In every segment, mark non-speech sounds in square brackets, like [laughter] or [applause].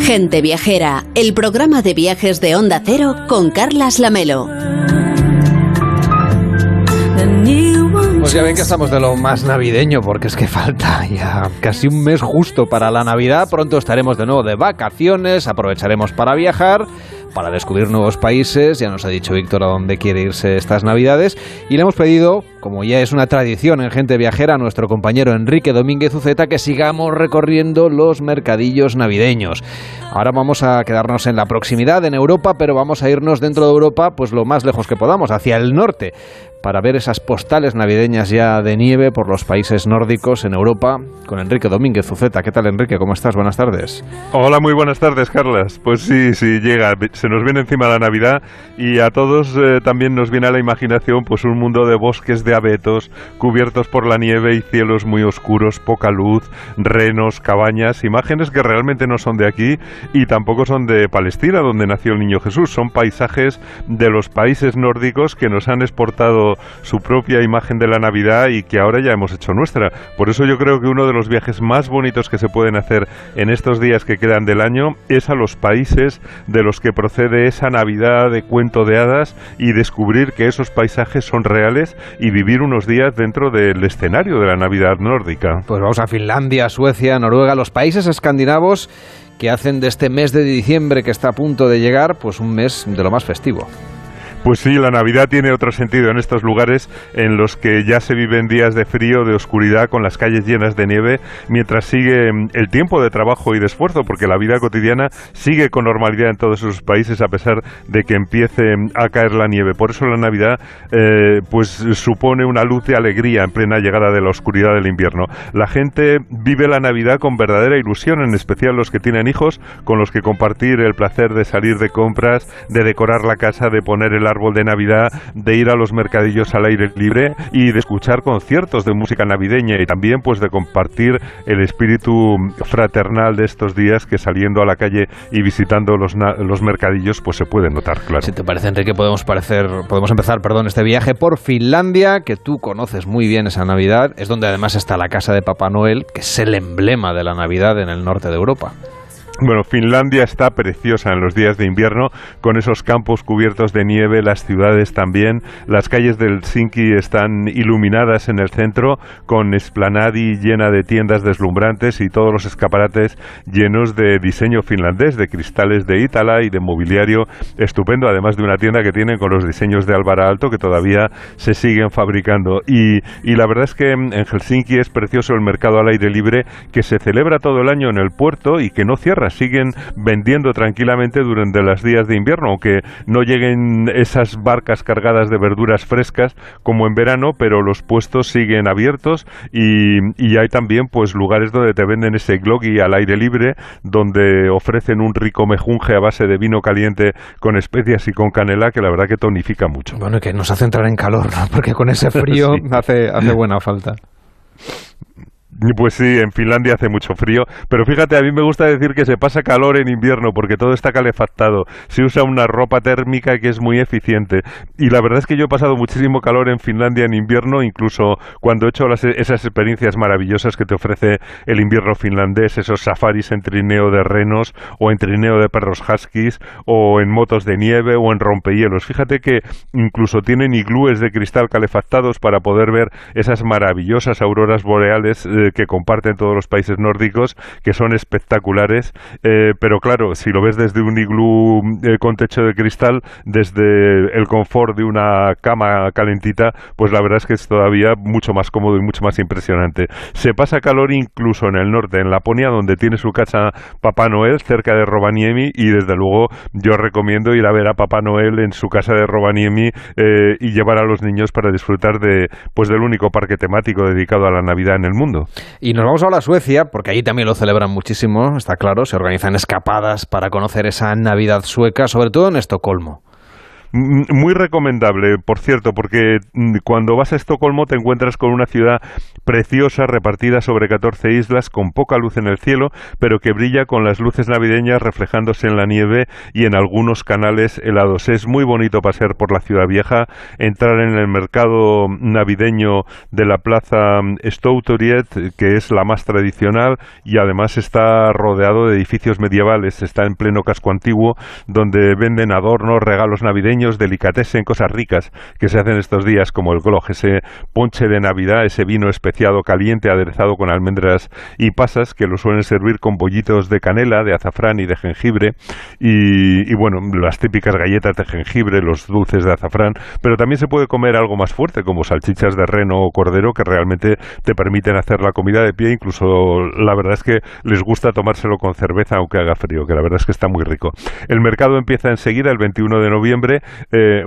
Gente Viajera, el programa de viajes de Onda Cero con Carlas Lamelo. Pues ya ven que estamos de lo más navideño, porque es que falta ya casi un mes justo para la Navidad. Pronto estaremos de nuevo de vacaciones, aprovecharemos para viajar para descubrir nuevos países. Ya nos ha dicho Víctor a dónde quiere irse estas Navidades. Y le hemos pedido, como ya es una tradición en Gente Viajera, a nuestro compañero Enrique Domínguez Uceta que sigamos recorriendo los mercadillos navideños. Ahora vamos a quedarnos en la proximidad, en Europa, pero vamos a irnos dentro de Europa, pues lo más lejos que podamos, hacia el norte, para ver esas postales navideñas ya de nieve por los países nórdicos en Europa, con Enrique Domínguez Uceta. ¿Qué tal, Enrique? ¿Cómo estás? Buenas tardes. Hola, muy buenas tardes, Carlas. Pues sí, sí, llega se nos viene encima la Navidad y a todos eh, también nos viene a la imaginación pues un mundo de bosques de abetos cubiertos por la nieve y cielos muy oscuros, poca luz, renos, cabañas, imágenes que realmente no son de aquí y tampoco son de Palestina, donde nació el niño Jesús, son paisajes de los países nórdicos que nos han exportado su propia imagen de la Navidad y que ahora ya hemos hecho nuestra. Por eso yo creo que uno de los viajes más bonitos que se pueden hacer en estos días que quedan del año es a los países de los que proceden de esa Navidad de cuento de hadas y descubrir que esos paisajes son reales y vivir unos días dentro del escenario de la Navidad nórdica. Pues vamos a Finlandia, Suecia, Noruega, los países escandinavos que hacen de este mes de diciembre que está a punto de llegar, pues un mes de lo más festivo. Pues sí, la Navidad tiene otro sentido en estos lugares en los que ya se viven días de frío, de oscuridad, con las calles llenas de nieve, mientras sigue mm, el tiempo de trabajo y de esfuerzo, porque la vida cotidiana sigue con normalidad en todos esos países a pesar de que empiece mm, a caer la nieve. Por eso la Navidad eh, pues supone una luz de alegría en plena llegada de la oscuridad del invierno. La gente vive la Navidad con verdadera ilusión, en especial los que tienen hijos, con los que compartir el placer de salir de compras, de decorar la casa, de poner el árbol de Navidad, de ir a los mercadillos al aire libre y de escuchar conciertos de música navideña y también pues de compartir el espíritu fraternal de estos días que saliendo a la calle y visitando los, los mercadillos pues se puede notar, claro. Si te parece, Enrique, podemos, parecer, podemos empezar perdón, este viaje por Finlandia, que tú conoces muy bien esa Navidad, es donde además está la casa de Papá Noel, que es el emblema de la Navidad en el norte de Europa. Bueno, Finlandia está preciosa en los días de invierno, con esos campos cubiertos de nieve, las ciudades también. Las calles del Helsinki están iluminadas en el centro, con esplanadi llena de tiendas deslumbrantes y todos los escaparates llenos de diseño finlandés, de cristales de Ítala y de mobiliario estupendo, además de una tienda que tienen con los diseños de Álvaro Alto que todavía se siguen fabricando. Y, y la verdad es que en Helsinki es precioso el mercado al aire libre que se celebra todo el año en el puerto y que no cierra siguen vendiendo tranquilamente durante los días de invierno, aunque no lleguen esas barcas cargadas de verduras frescas como en verano, pero los puestos siguen abiertos y, hay también pues lugares donde te venden ese gloggy al aire libre, donde ofrecen un rico mejunje a base de vino caliente con especias y con canela que la verdad que tonifica mucho. Bueno, y que nos hace entrar en calor, [laughs] porque con ese frío [laughs] hace, hace buena falta. [laughs] Pues sí, en Finlandia hace mucho frío, pero fíjate, a mí me gusta decir que se pasa calor en invierno porque todo está calefactado. Se usa una ropa térmica que es muy eficiente. Y la verdad es que yo he pasado muchísimo calor en Finlandia en invierno, incluso cuando he hecho esas experiencias maravillosas que te ofrece el invierno finlandés, esos safaris en trineo de renos o en trineo de perros huskies o en motos de nieve o en rompehielos. Fíjate que incluso tienen iglúes de cristal calefactados para poder ver esas maravillosas auroras boreales. Eh, que comparten todos los países nórdicos, que son espectaculares, eh, pero claro, si lo ves desde un iglú eh, con techo de cristal, desde el confort de una cama calentita, pues la verdad es que es todavía mucho más cómodo y mucho más impresionante. Se pasa calor incluso en el norte, en Laponia, donde tiene su casa Papá Noel, cerca de Rovaniemi, y desde luego yo recomiendo ir a ver a Papá Noel en su casa de Rovaniemi eh, y llevar a los niños para disfrutar de pues del único parque temático dedicado a la Navidad en el mundo. Y nos vamos ahora a Suecia, porque allí también lo celebran muchísimo, está claro, se organizan escapadas para conocer esa Navidad sueca, sobre todo en Estocolmo. Muy recomendable, por cierto, porque mm, cuando vas a Estocolmo te encuentras con una ciudad preciosa repartida sobre 14 islas con poca luz en el cielo, pero que brilla con las luces navideñas reflejándose en la nieve y en algunos canales helados. Es muy bonito pasear por la ciudad vieja, entrar en el mercado navideño de la plaza Stoutoriet, que es la más tradicional y además está rodeado de edificios medievales, está en pleno casco antiguo donde venden adornos, regalos navideños, delicatessen, cosas ricas que se hacen estos días como el gloj, ese ponche de Navidad, ese vino especiado caliente aderezado con almendras y pasas que lo suelen servir con bollitos de canela, de azafrán y de jengibre. Y, y bueno, las típicas galletas de jengibre, los dulces de azafrán, pero también se puede comer algo más fuerte como salchichas de reno o cordero que realmente te permiten hacer la comida de pie, incluso la verdad es que les gusta tomárselo con cerveza aunque haga frío, que la verdad es que está muy rico. El mercado empieza enseguida, el 21 de noviembre, eh,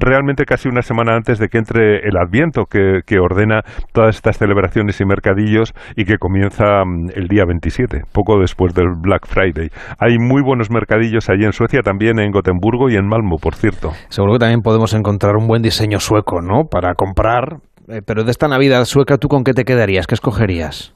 realmente casi una semana antes de que entre el Adviento, que, que ordena todas estas celebraciones y mercadillos y que comienza mm, el día 27, poco después del Black Friday. Hay muy buenos mercadillos allí en Suecia, también en Gotemburgo y en Malmo, por cierto. Seguro que también podemos encontrar un buen diseño sueco, ¿no? Para comprar. Eh, pero de esta Navidad sueca, ¿tú con qué te quedarías? ¿Qué escogerías?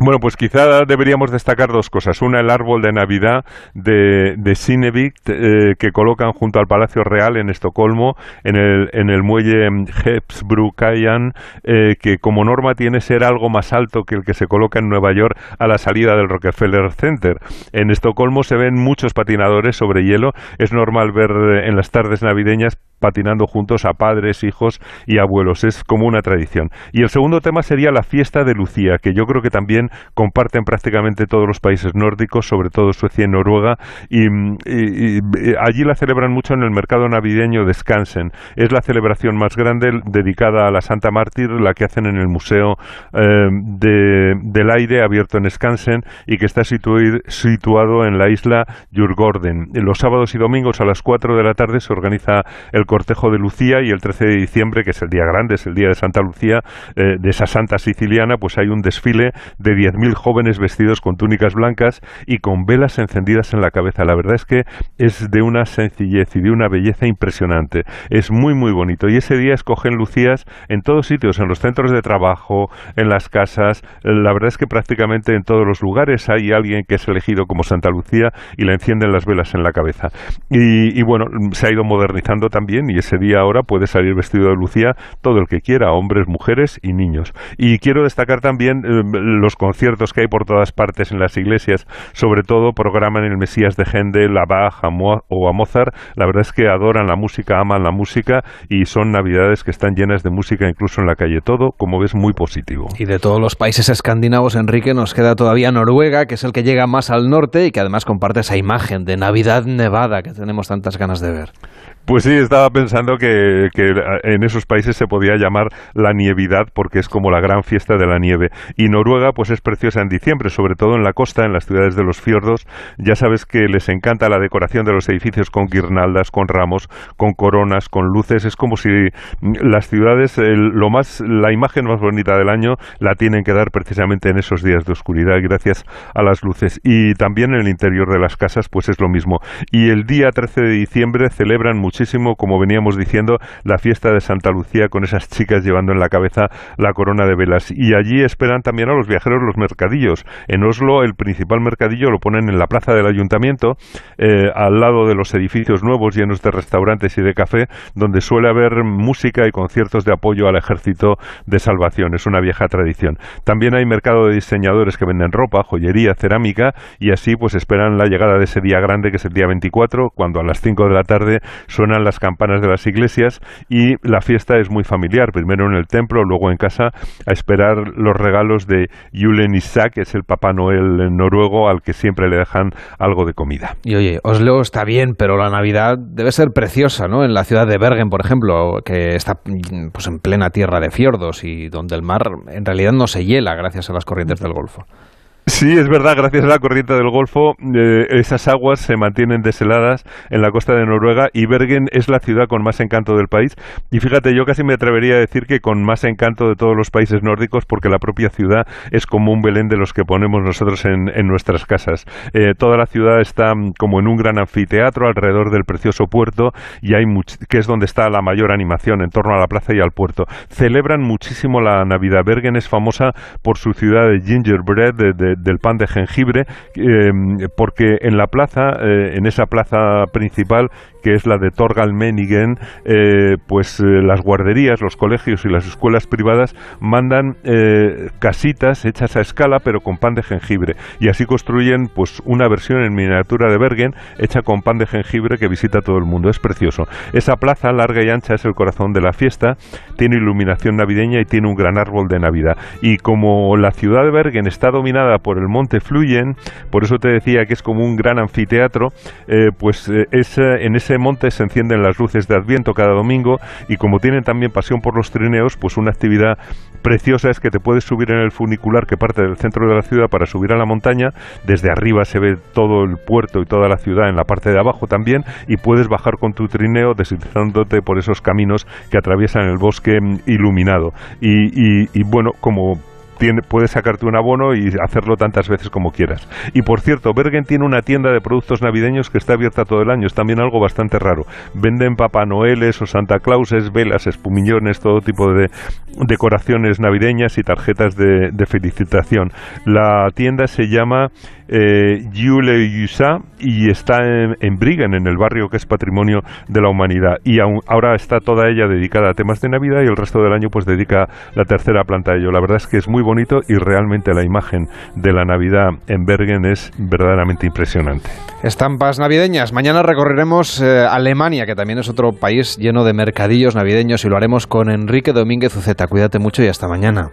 Bueno, pues quizá deberíamos destacar dos cosas. Una, el árbol de Navidad de, de eh, que colocan junto al Palacio Real en Estocolmo, en el, en el muelle Hepsbrukayan, eh, que como norma tiene ser algo más alto que el que se coloca en Nueva York a la salida del Rockefeller Center. En Estocolmo se ven muchos patinadores sobre hielo. Es normal ver en las tardes navideñas patinando juntos a padres, hijos y abuelos. Es como una tradición. Y el segundo tema sería la fiesta de Lucía, que yo creo que también comparten prácticamente todos los países nórdicos, sobre todo Suecia y Noruega, y, allí la celebran mucho en el mercado navideño de Skansen. Es la celebración más grande dedicada a la Santa Mártir, la que hacen en el Museo eh, del Aire abierto en Skansen y que está situado en la isla Jurgården. Los sábados y domingos a las 4 de la tarde se organiza el cortejo de Lucía y el 13 de diciembre, que es el día grande, es el día de Santa Lucía, eh, de esa santa siciliana, pues hay un desfile de 10.000 jóvenes vestidos con túnicas blancas y con velas encendidas en la cabeza. La verdad es que es de una sencillez y de una belleza impresionante. Es muy, muy bonito. Y ese día escogen Lucías en todos sitios, en los centros de trabajo, en las casas. La verdad es que prácticamente en todos los lugares hay alguien que es elegido como Santa Lucía y le encienden las velas en la cabeza. Y, y bueno, se ha ido modernizando también y ese día ahora puede salir vestido de Lucía todo el que quiera, hombres, mujeres y niños. Y quiero destacar también eh, los conciertos que hay por todas partes en las iglesias, sobre todo programan el Mesías de Händel, a Bach o a Mozart. La verdad es que adoran la música, aman la música y son navidades que están llenas de música incluso en la calle. Todo, como ves, muy positivo. Y de todos los países escandinavos, Enrique, nos queda todavía Noruega, que es el que llega más al norte y que además comparte esa imagen de Navidad nevada que tenemos tantas ganas de ver. Pues sí, estaba pensando que, en esos países se podía llamar la nievidad porque es como la gran fiesta de la nieve. Y Noruega pues es preciosa en diciembre, sobre todo en la costa, en las ciudades de los fiordos. Ya sabes que les encanta la decoración de los edificios con guirnaldas, con ramos, con coronas, con luces. Es como si las ciudades, lo más, la imagen más bonita del año la tienen que dar precisamente en esos días de oscuridad gracias a las luces. Y también en el interior de las casas pues es lo mismo. Y el día 13 de diciembre celebran muchísimo, como veníamos diciendo, la fiesta de Santa Lucía con esas chicas llevando en la cabeza la corona de velas. Y allí esperan también a los viajeros los mercadillos. En Oslo el principal mercadillo lo ponen en la plaza del ayuntamiento, eh, al lado de los edificios nuevos llenos de restaurantes y de café, donde suele haber música y conciertos de apoyo al ejército de salvación. Es una vieja tradición. También hay mercado de diseñadores que venden ropa, joyería, cerámica y así pues esperan la llegada de ese día grande que es el día 24, cuando a las 5 de la tarde son las campanas de las iglesias y la fiesta es muy familiar, primero en el templo, luego en casa, a esperar los regalos de Julen Isaac, es el Papá Noel noruego al que siempre le dejan algo de comida. Y oye, Oslo está bien, pero la Navidad debe ser preciosa, ¿no? En la ciudad de Bergen, por ejemplo, que está pues en plena tierra de fiordos y donde el mar en realidad no se hiela gracias a las corrientes del Golfo. Sí, es verdad, gracias a la corriente del Golfo, eh, esas aguas se mantienen desheladas en la costa de Noruega y Bergen es la ciudad con más encanto del país. Y fíjate, yo casi me atrevería a decir que con más encanto de todos los países nórdicos, porque la propia ciudad es como un Belén de los que ponemos nosotros en, nuestras casas. Eh, toda la ciudad está como en un gran anfiteatro alrededor del precioso puerto y hay que es donde está la mayor animación en torno a la plaza y al puerto. Celebran muchísimo la Navidad. Bergen es famosa por su ciudad de gingerbread, de del pan de jengibre, eh, porque en la plaza, eh, en esa plaza principal, que es la de Torgalmenigen, eh, pues eh, las guarderías, los colegios y las escuelas privadas mandan casitas hechas a escala pero con pan de jengibre y así construyen pues una versión en miniatura de Bergen hecha con pan de jengibre que visita todo el mundo. Es precioso. Esa plaza larga y ancha es el corazón de la fiesta, tiene iluminación navideña y tiene un gran árbol de Navidad. Y como la ciudad de Bergen está dominada por el monte Fluyen, por eso te decía que es como un gran anfiteatro, pues es en ese monte se encienden las luces de Adviento cada domingo y como tienen también pasión por los trineos, pues una actividad preciosa es que te puedes subir en el funicular que parte del centro de la ciudad para subir a la montaña. Desde arriba se ve todo el puerto y toda la ciudad en la parte de abajo también y puedes bajar con tu trineo deslizándote por esos caminos que atraviesan el bosque mm, iluminado. Y, y bueno, como puedes sacarte un abono y hacerlo tantas veces como quieras. Y por cierto, Bergen tiene una tienda de productos navideños que está abierta todo el año, es también algo bastante raro. Venden Papá Noeles o Santa Clauses, velas, espumillones, todo tipo de decoraciones navideñas y tarjetas de, felicitación. La tienda se llama eh, y está en, en en el barrio que es patrimonio de la humanidad. Y ahora está toda ella dedicada a temas de Navidad y el resto del año pues dedica la tercera planta a ello. La verdad es que es muy bonito y realmente la imagen de la Navidad en Bergen es verdaderamente impresionante. Estampas navideñas. Mañana recorreremos eh, Alemania, que también es otro país lleno de mercadillos navideños y lo haremos con Enrique Domínguez Uceta. Cuídate mucho y hasta mañana.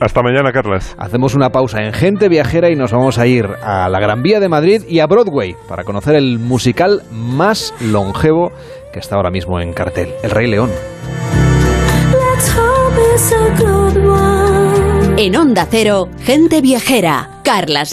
Hasta mañana, Carlas. Hacemos una pausa en Gente Viajera y nos vamos a ir a la Gran Vía de Madrid y a Broadway para conocer el musical más longevo que está ahora mismo en cartel, El Rey León. En Onda Cero, Gente Viajera, Carlas